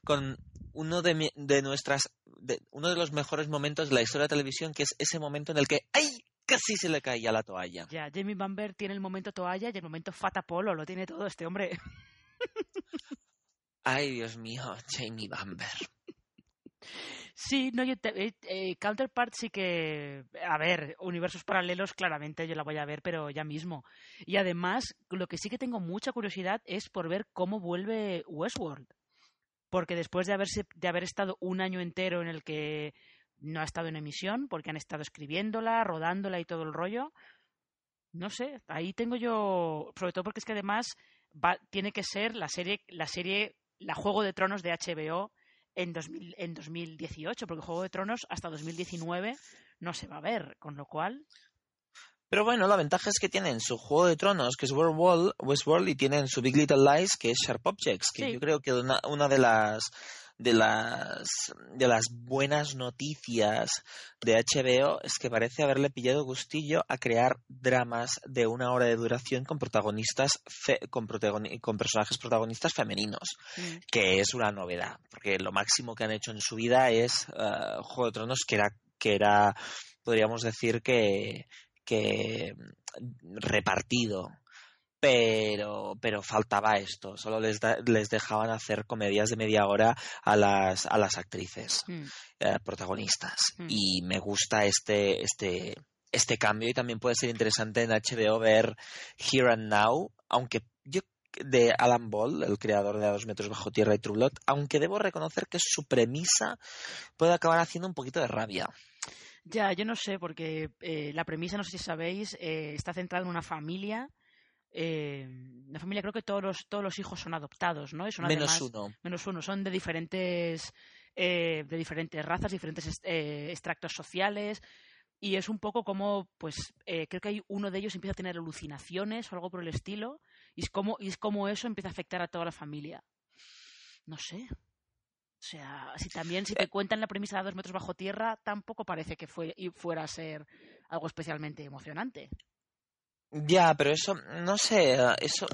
con uno de, de nuestras, de, uno de los mejores momentos de la historia de televisión, que es ese momento en el que ¡ay! casi se le caía la toalla. Ya, Jamie Bomber tiene el momento toalla y el momento fatapolo, lo tiene todo este hombre. Ay, Dios mío, Jamie Bamber. Sí, no, yo eh, eh, Counterpart sí que, a ver, universos paralelos claramente yo la voy a ver, pero ya mismo. Y además, lo que sí que tengo mucha curiosidad es por ver cómo vuelve Westworld. Porque después de, haberse, de haber estado un año entero en el que no ha estado en emisión, porque han estado escribiéndola, rodándola y todo el rollo, no sé, ahí tengo yo, sobre todo porque es que además va, tiene que ser la serie, la serie, la Juego de Tronos de HBO en, 2000, en 2018, porque Juego de Tronos hasta 2019 no se va a ver, con lo cual... Pero bueno, la ventaja es que tienen su Juego de Tronos, que es Westworld, Westworld y tienen su Big Little Lies, que es Sharp Objects, que Sí. yo creo que una, una de las de las de las buenas noticias de HBO es que parece haberle pillado gustillo a crear dramas de una hora de duración con protagonistas fe- con, protagoni- con personajes protagonistas femeninos Mm. que es una novedad, porque lo máximo que han hecho en su vida es eh, Juego de Tronos, que era, que era podríamos decir que, que mm, repartido. Pero, pero faltaba esto, solo les, da- les dejaban hacer comedias de media hora a las, a las actrices Mm. eh, protagonistas. Mm. Y me gusta este, este, este cambio y también puede ser interesante en HBO ver Here and Now, aunque yo de Alan Ball, el creador de A dos metros bajo tierra y True Blood, aunque debo reconocer que su premisa puede acabar haciendo un poquito de rabia. Ya, yo no sé, porque eh, la premisa, no sé si sabéis, eh, está centrada en una familia. Eh, una familia, creo que todos los, todos los hijos son adoptados, ¿no? Y son Menos además- uno. menos uno, son de diferentes, eh, de diferentes razas, diferentes est- eh, extractos sociales. Y es un poco como, pues, eh, creo que hay uno de ellos empieza a tener alucinaciones o algo por el estilo. Y es como, y es como eso empieza a afectar a toda la familia. No sé. O sea, si también si te cuentan la premisa de dos metros bajo tierra, tampoco parece que fue, y fuera a ser algo especialmente emocionante. Ya, pero eso, no sé, eso,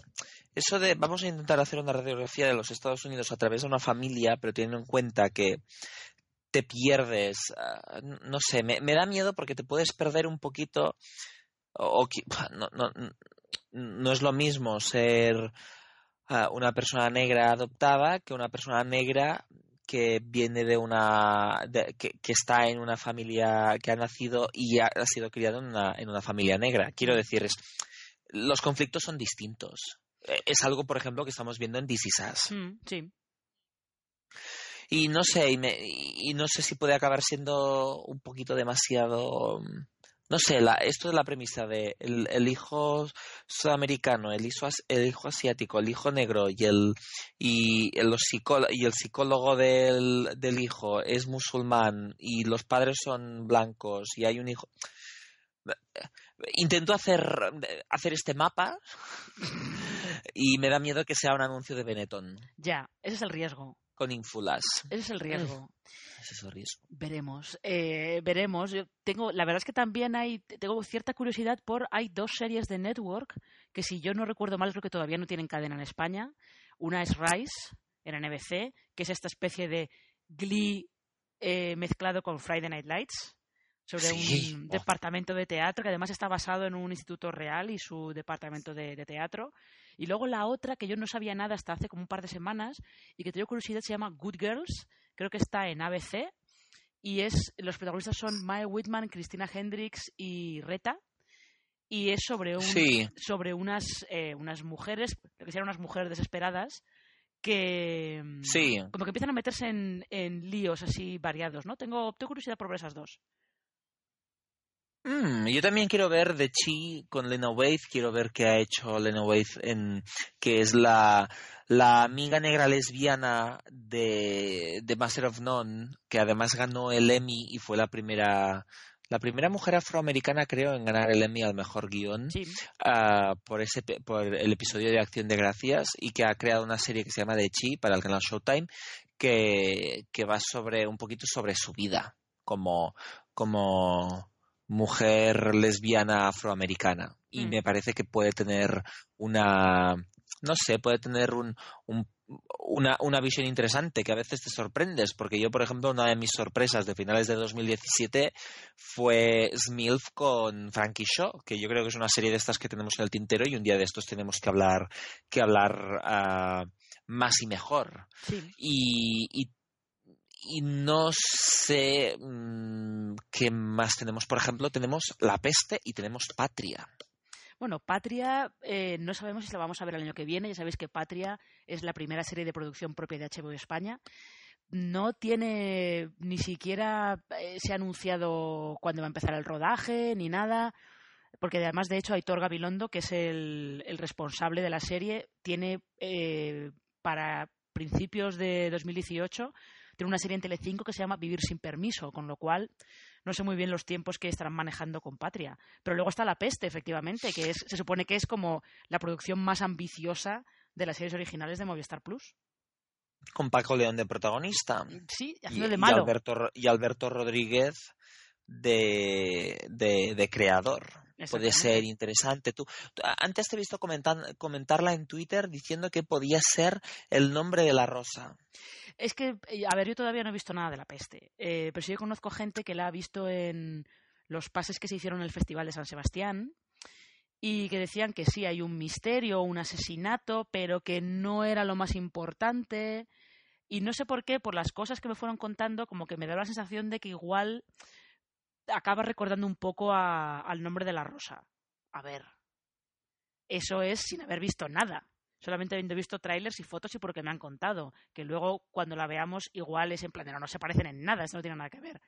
eso de vamos a intentar hacer una radiografía de los Estados Unidos a través de una familia, pero teniendo en cuenta que te pierdes, ah, no sé, me, da miedo porque te puedes perder un poquito, o, o no, no, no es lo mismo ser ah, una persona negra adoptada que una persona negra que viene de una de- que, que está en una familia que ha nacido y ha, ha sido criado en una, en una familia negra. Quiero decir, es, los conflictos son distintos. Eh, Es algo, por ejemplo, que estamos viendo en This Is Us. Mm, sí. Y no sé, y, me- y no sé si puede acabar siendo un poquito demasiado. No sé, la, esto es la premisa de el, el hijo sudamericano, el hijo, el hijo asiático, el hijo negro y el y el, los psicó- y el psicólogo del, del hijo es musulmán y los padres son blancos y hay un hijo. Intento hacer, hacer este mapa y me da miedo que sea un anuncio de Benetton Ya, ese es el riesgo. Con infulas. Ese es el riesgo. Ese es el riesgo. Veremos, eh, veremos. Yo tengo, la verdad es que también hay, tengo cierta curiosidad por, hay dos series de Network que si yo no recuerdo mal creo que todavía no tienen cadena en España. Una es Rise en NBC, que es esta especie de Glee eh, mezclado con Friday Night Lights sobre Sí. un departamento de teatro que además está basado en un instituto real y su departamento de, de teatro. Y luego la otra que yo no sabía nada hasta hace como un par de semanas y que tengo curiosidad se llama Good Girls, creo que está en ABC y es los protagonistas son Mae Whitman, Christina Hendricks y Reta y es sobre un Sí. sobre unas eh, unas mujeres creo que sean unas mujeres desesperadas que mm, Sí. como que empiezan a meterse en, en líos así variados, ¿no? Tengo, tengo curiosidad por ver esas dos. Mm, yo también quiero ver The Chi con Lena Waithe, quiero ver qué ha hecho Lena Waithe en que es la, la amiga negra lesbiana de, de Master of None, que además ganó el Emmy y fue la primera la primera mujer afroamericana creo en ganar el Emmy al mejor guion Sí, ah, por ese por el episodio de Acción de Gracias y que ha creado una serie que se llama The Chi para el canal Showtime que, que va sobre un poquito sobre su vida como como mujer lesbiana afroamericana y Mm. me parece que puede tener una no sé puede tener un, un- una, una visión interesante que a veces te sorprendes porque yo por ejemplo una de mis sorpresas de finales de 2017 fue Smilf con Frankie Shaw que yo creo que es una serie de estas que tenemos en el tintero y un día de estos tenemos que hablar que hablar ah, más y mejor. Sí. Y, y, y no sé mm, qué más tenemos. Por ejemplo, tenemos La Peste y tenemos Patria. Bueno, Patria, eh, no sabemos si la vamos a ver el año que viene. Ya sabéis que Patria es la primera serie de producción propia de HBO España. No tiene ni siquiera eh, se ha anunciado cuándo va a empezar el rodaje ni nada, porque además, de hecho, Aitor Gabilondo, que es el, el responsable de la serie, tiene eh, para principios de 2018 tiene una serie en Telecinco que se llama Vivir sin permiso, con lo cual no sé muy bien los tiempos que estarán manejando con Patria. Pero luego está La Peste, efectivamente, que es, se supone que es como la producción más ambiciosa de las series originales de Movistar Plus. Con Paco León de protagonista. Sí, Y, haciendo de y malo. Alberto, Ro- y Alberto Rodríguez de, de, de creador. Puede ser interesante. Tú, antes te he visto comentan- comentarla en Twitter diciendo que podía ser el nombre de la rosa. Es que, eh, a ver, yo todavía no he visto nada de La Peste, eh, pero sí que conozco gente que la ha visto en los pases que se hicieron en el Festival de San Sebastián y que decían que sí, hay un misterio, un asesinato, pero que no era lo más importante. Y no sé por qué, por las cosas que me fueron contando, como que me da la sensación de que igual acaba recordando un poco a- al nombre de la rosa. A ver, eso es sin haber visto nada. Solamente habiendo visto trailers y fotos y porque me han contado. Que luego, cuando la veamos, igual es en plan de no, no se parecen en nada, eso no tiene nada que ver.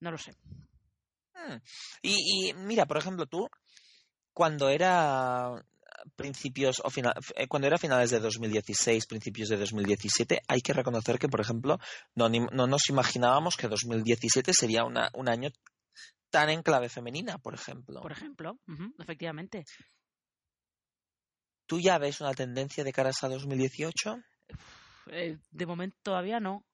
No lo sé. Hmm. Y, y mira, por ejemplo, tú, cuando era principios o final, eh, cuando era finales de 2016, principios de 2017, hay que reconocer que, por ejemplo, no, no nos imaginábamos que 2017 sería una, un año tan en clave femenina, por ejemplo. Por ejemplo, efectivamente. ¿Tú ya ves una tendencia de caras a 2018? Eh, de momento todavía no.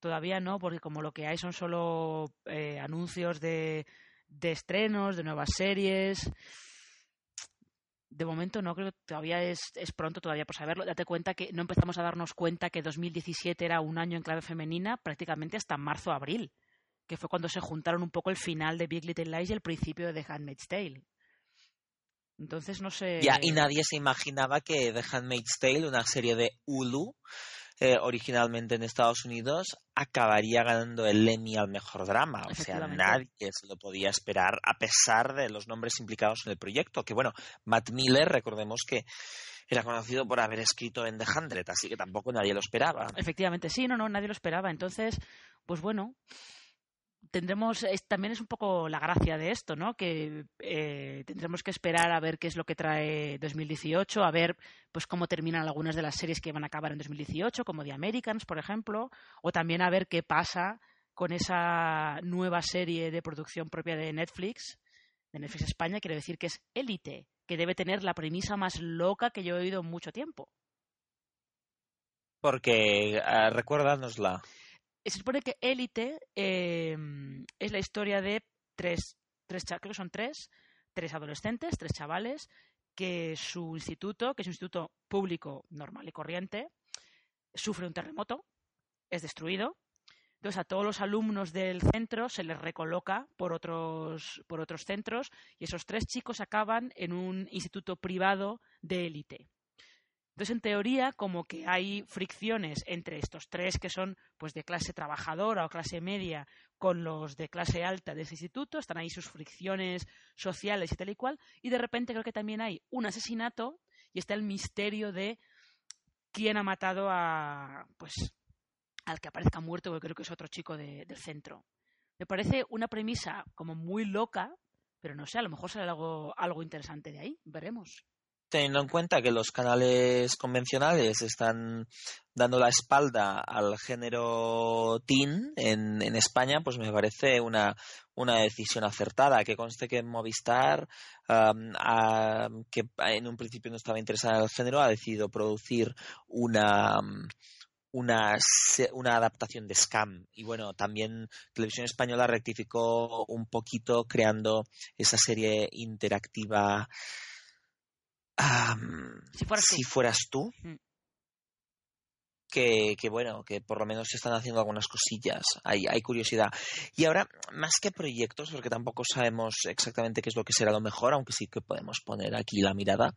Todavía no, porque como lo que hay son solo eh, anuncios de, de estrenos, de nuevas series. De momento no, creo que todavía es, es pronto todavía por saberlo. Date cuenta que no empezamos a darnos cuenta que 2017 era un año en clave femenina prácticamente hasta marzo-abril, que fue cuando se juntaron un poco el final de Big Little Lies y el principio de The Handmaid's Tale. Entonces no sé. Ya, y nadie se imaginaba que The Handmaid's Tale, una serie de Hulu, eh, originalmente en Estados Unidos, acabaría ganando el Emmy al mejor drama. O sea, nadie se lo podía esperar a pesar de los nombres implicados en el proyecto. Que bueno, Matt Miller, recordemos que era conocido por haber escrito en The Hundred, así que tampoco nadie lo esperaba. Efectivamente, sí, no, no, nadie lo esperaba. Entonces, pues bueno, tendremos, también es un poco la gracia de esto, ¿no? Que eh, tendremos que esperar a ver qué es lo que trae 2018, a ver pues cómo terminan algunas de las series que van a acabar en 2018, como The Americans, por ejemplo, o también a ver qué pasa con esa nueva serie de producción propia de Netflix, de Netflix España, quiero decir que es Élite, que debe tener la premisa más loca que yo he oído en mucho tiempo. Porque, eh, recuérdanosla. Se supone que Élite eh, es la historia de tres, tres creo que son tres, tres adolescentes, tres chavales, que su instituto, que es un instituto público normal y corriente, sufre un terremoto, es destruido. Entonces a todos los alumnos del centro se les recoloca por otros, por otros centros y esos tres chicos acaban en un instituto privado de élite. Entonces, en teoría, como que hay fricciones entre estos tres que son pues de clase trabajadora o clase media con los de clase alta de ese instituto, están ahí sus fricciones sociales y tal y cual, y de repente creo que también hay un asesinato y está el misterio de quién ha matado a pues al que aparezca muerto, que creo que es otro chico de- del centro. Me parece una premisa como muy loca, pero no sé, a lo mejor sale algo, algo interesante de ahí, veremos. Teniendo en cuenta que los canales convencionales están dando la espalda al género teen en, España, pues me parece una, una decisión acertada. Que conste que Movistar, que en un principio no estaba interesada en el género, ha decidido producir una, una, una adaptación de Scam. Y bueno, también Televisión Española rectificó un poquito creando esa serie interactiva. Si fueras tú. si fueras tú. Mm. que, que, bueno, que por lo menos se están haciendo algunas cosillas, hay, hay curiosidad. Y ahora, más que proyectos, porque tampoco sabemos exactamente qué es lo que será lo mejor, aunque sí que podemos poner aquí la mirada,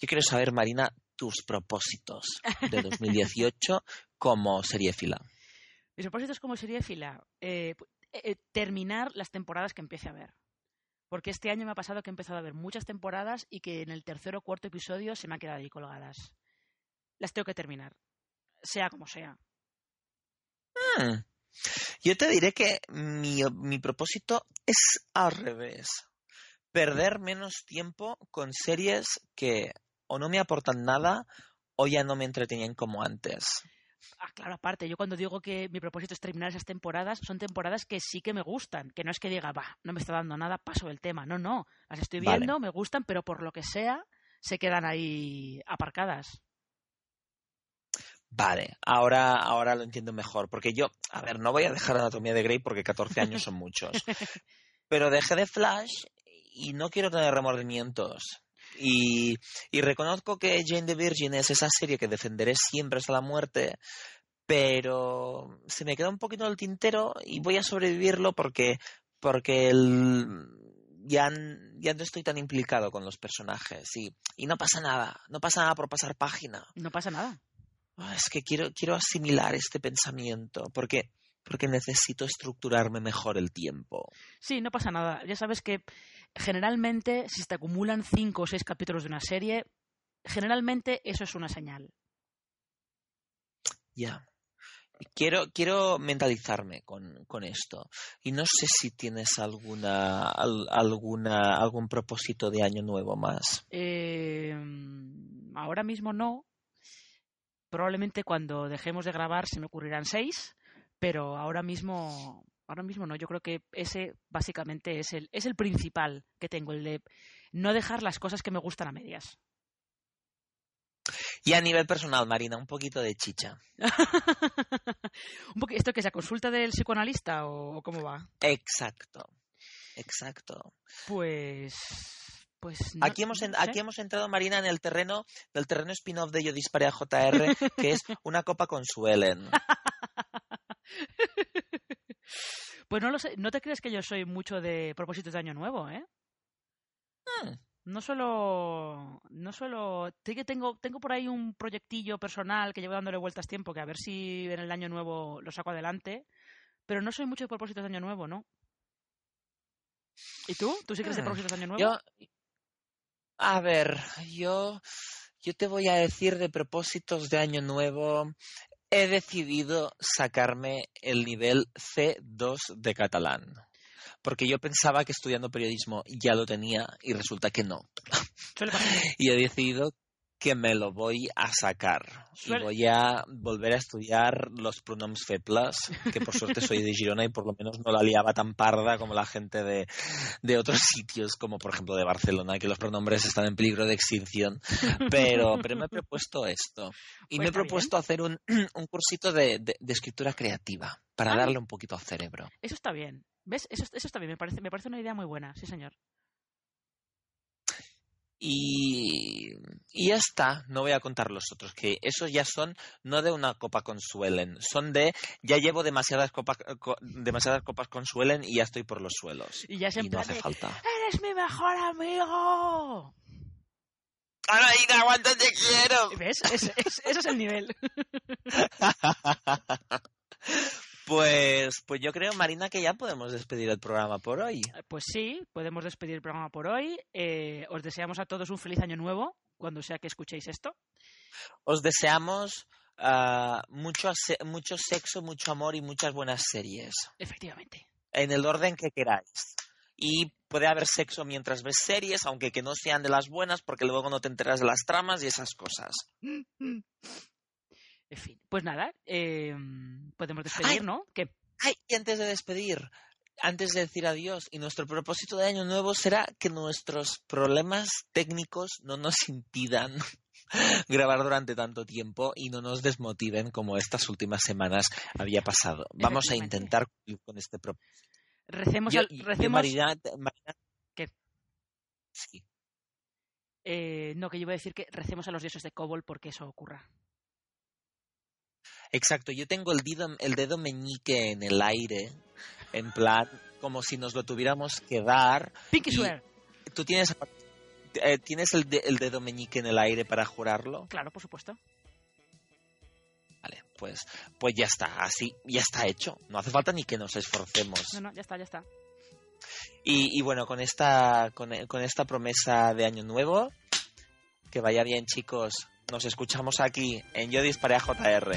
yo quiero saber, Marina, tus propósitos de 2018 como seriéfila. Mis propósitos como seriéfila, eh, eh, terminar las temporadas que empiece a ver. Porque este año me ha pasado que he empezado a ver muchas temporadas y que en el tercer o cuarto episodio se me han quedado ahí colgadas. Las tengo que terminar, sea como sea. Hmm. Yo te diré que mi, mi propósito es al revés. Perder menos tiempo con series que o no me aportan nada o ya no me entretenían como antes. Ah, claro, aparte, yo cuando digo que mi propósito es terminar esas temporadas, son temporadas que sí que me gustan, que no es que diga, va, no me está dando nada, paso del tema. No, no, las estoy viendo, me gustan, pero por lo que sea, se quedan ahí aparcadas. Vale, ahora, ahora lo entiendo mejor, porque yo, a ver, no voy a dejar Anatomía de Grey porque 14 años son muchos, pero dejé de Flash y no quiero tener remordimientos. Y, y reconozco que Jane the Virgin es esa serie que defenderé siempre hasta la muerte, pero se me queda un poquito el tintero y voy a sobrevivirlo porque, porque el, ya, ya no estoy tan implicado con los personajes y, y no pasa nada, no pasa nada por pasar página. No pasa nada. Es que quiero, quiero asimilar este pensamiento porque porque necesito estructurarme mejor el tiempo. Sí, no pasa nada. Ya sabes que generalmente si te acumulan cinco o seis capítulos de una serie, generalmente eso es una señal. Ya. Quiero, quiero mentalizarme con, con, esto. Y no sé si tienes alguna, alguna, algún propósito de año nuevo más. Eh, ahora mismo no. Probablemente cuando dejemos de grabar se me ocurrirán seis pero ahora mismo ahora mismo no. Yo creo que ese básicamente es el es el principal que tengo el de no dejar las cosas que me gustan a medias. Y a nivel personal Marina un poquito de chicha. Esto que es la consulta del psicoanalista o cómo va exacto exacto. Pues pues aquí, hemos aquí hemos entrado, Marina, en el terreno del terreno spin-off de Yo Disparé a JR, que es una copa con Suelen. pues no lo sé, no te crees que yo soy mucho de propósitos de año nuevo, ¿eh? Hmm. No solo, no solo, tengo, tengo por ahí un proyectillo personal que llevo dándole vueltas tiempo, que a ver si en el año nuevo lo saco adelante, pero no soy mucho de propósitos de año nuevo, ¿no? ¿Y tú? ¿Tú sí crees de hmm. propósitos de año nuevo? Yo, a ver, yo, yo te voy a decir de propósitos de año nuevo he decidido sacarme el nivel C2 de catalán. Porque yo pensaba que estudiando periodismo ya lo tenía y resulta que no. y he decidido que me lo voy a sacar. Y voy a volver a estudiar los pronoms febles, que por suerte soy de Girona y por lo menos no la liaba tan parda como la gente de, de otros sitios, como por ejemplo de Barcelona, que los pronombres están en peligro de extinción. Pero, pero me he propuesto esto. Y Pues me he propuesto hacer un, un cursito de, de- de escritura creativa, para Ah. darle un poquito al cerebro. Eso está bien. ¿Ves? Eso, eso está bien. Me parece, me parece una idea muy buena. Sí, señor. Y, y ya está, no voy a contar los otros, que esos ya son no de una copa consuelen, son de ya llevo demasiadas copas, co- demasiadas copas consuelen y ya estoy por los suelos. Y ya es en no hace de, falta. ¡Eres mi mejor amigo! ¡Anaína, aguanta, te quiero! ¿Ves? Es- es- ese es el nivel. Pues, pues yo creo, Marina, que ya podemos despedir el programa por hoy. Pues sí, podemos despedir el programa por hoy. Eh, os deseamos a todos un feliz año nuevo, cuando sea que escuchéis esto. Os deseamos ah, mucho, mucho sexo, mucho amor y muchas buenas series. Efectivamente. en el orden que queráis. Y puede haber sexo mientras ves series, aunque que no sean de las buenas, porque luego no te enteras de las tramas y esas cosas. En fin, pues nada, eh, podemos despedir, Ay. ¿no? Que Ay, y antes de despedir, antes de decir adiós, y nuestro propósito de año nuevo será que nuestros problemas técnicos no nos impidan grabar durante tanto tiempo y no nos desmotiven como estas últimas semanas había pasado. Vamos a intentar cumplir con este propósito. recemos, Yo- al- yo, recemos Marina, Marina- ¿Qué? Sí. eh, no, que yo iba a decir que recemos a los dioses de Cobol porque eso ocurra. Exacto, yo tengo el dedo, el dedo meñique en el aire, en plan, como si nos lo tuviéramos que dar. Pinky swear. ¿Tú tienes, eh, ¿tienes el, de- el dedo meñique en el aire para jurarlo? Claro, por supuesto. Vale, pues, pues ya está, así, ya está hecho. No hace falta ni que nos esforcemos. No, no, ya está, ya está. Y, y bueno, con esta, con, con esta promesa de año nuevo, que vaya bien chicos, nos escuchamos aquí en Yo Disparé a JR.